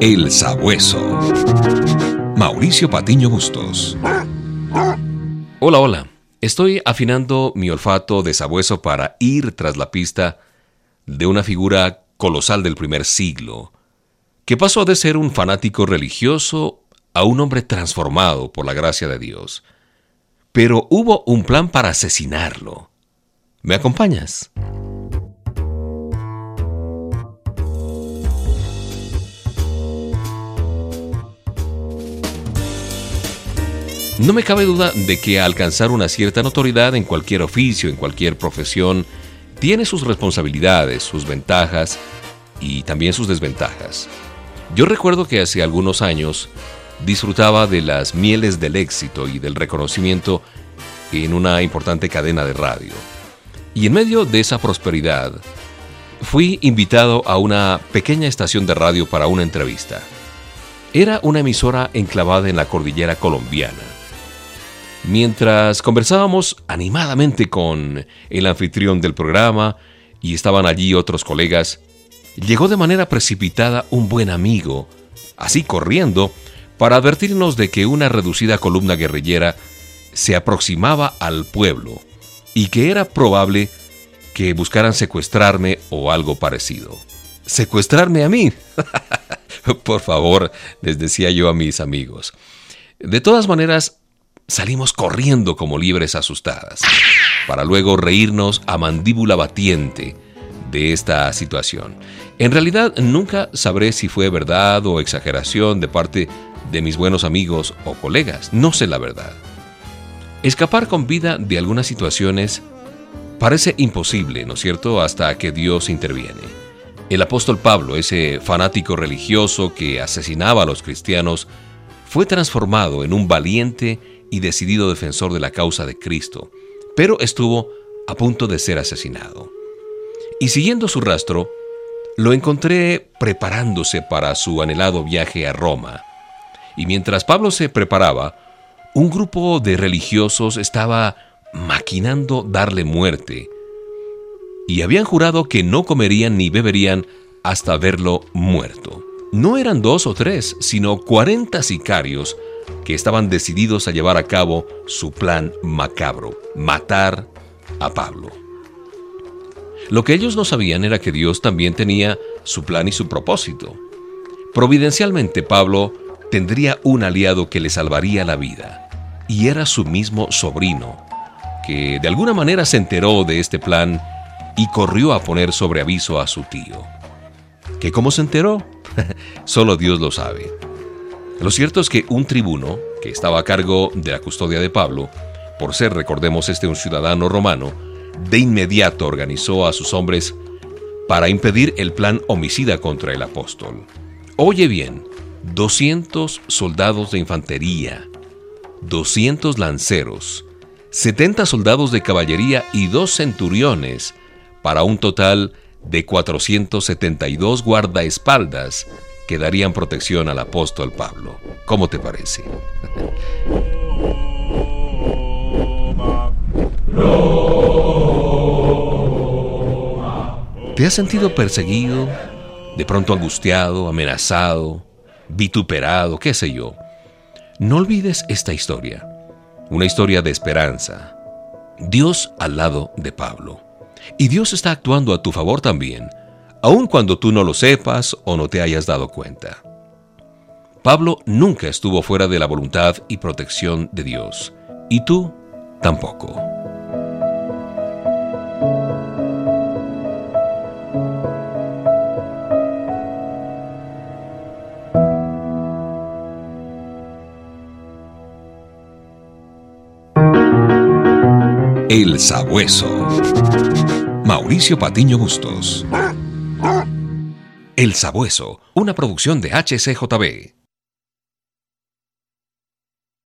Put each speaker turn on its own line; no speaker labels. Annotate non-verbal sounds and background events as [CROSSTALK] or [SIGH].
El Sabueso. Mauricio Patiño Bustos.
Hola, hola. Estoy afinando mi olfato de sabueso para ir tras la pista de una figura colosal del primer siglo, que pasó de ser un fanático religioso a un hombre transformado por la gracia de Dios. Pero hubo un plan para asesinarlo. ¿Me acompañas? No me cabe duda de que alcanzar una cierta notoriedad en cualquier oficio, en cualquier profesión, tiene sus responsabilidades, sus ventajas y también sus desventajas. Yo recuerdo que hace algunos años disfrutaba de las mieles del éxito y del reconocimiento en una importante cadena de radio. Y en medio de esa prosperidad, fui invitado a una pequeña estación de radio para una entrevista. Era una emisora enclavada en la cordillera colombiana Mientras conversábamos animadamente con el anfitrión del programa y estaban allí otros colegas, llegó de manera precipitada un buen amigo, así corriendo, para advertirnos de que una reducida columna guerrillera se aproximaba al pueblo y que era probable que buscaran secuestrarme o algo parecido. ¿Secuestrarme a mí? [LAUGHS] Por favor, les decía yo a mis amigos. De todas maneras, salimos corriendo como libres asustadas, para luego reírnos a mandíbula batiente de esta situación. En realidad nunca sabré si fue verdad o exageración de parte de mis buenos amigos o colegas, no sé la verdad. Escapar con vida de algunas situaciones parece imposible, ¿no es cierto?, hasta que Dios interviene. El apóstol Pablo, ese fanático religioso que asesinaba a los cristianos, fue transformado en un valiente y decidido defensor de la causa de Cristo, pero estuvo a punto de ser asesinado. Y siguiendo su rastro, lo encontré preparándose para su anhelado viaje a Roma. Y mientras Pablo se preparaba, un grupo de religiosos estaba maquinando darle muerte. Y habían jurado que no comerían ni beberían hasta verlo muerto. No eran dos o tres, sino cuarenta sicarios que estaban decididos a llevar a cabo su plan macabro, matar a Pablo. Lo que ellos no sabían era que Dios también tenía su plan y su propósito. Providencialmente Pablo tendría un aliado que le salvaría la vida, y era su mismo sobrino, que de alguna manera se enteró de este plan y corrió a poner sobre aviso a su tío. ¿Que cómo se enteró? [LAUGHS] Solo Dios lo sabe. Lo cierto es que un tribuno, que estaba a cargo de la custodia de Pablo, por ser, recordemos, este un ciudadano romano, de inmediato organizó a sus hombres para impedir el plan homicida contra el apóstol. Oye bien, 200 soldados de infantería, 200 lanceros, 70 soldados de caballería y dos centuriones, para un total de 472 guardaespaldas que darían protección al apóstol Pablo. ¿Cómo te parece? ¿Te has sentido perseguido, de pronto angustiado, amenazado, vituperado, qué sé yo? No olvides esta historia, una historia de esperanza. Dios al lado de Pablo. Y Dios está actuando a tu favor también aun cuando tú no lo sepas o no te hayas dado cuenta. Pablo nunca estuvo fuera de la voluntad y protección de Dios, y tú tampoco.
El Sabueso. Mauricio Patiño Bustos. El Sabueso, una producción de HCJB.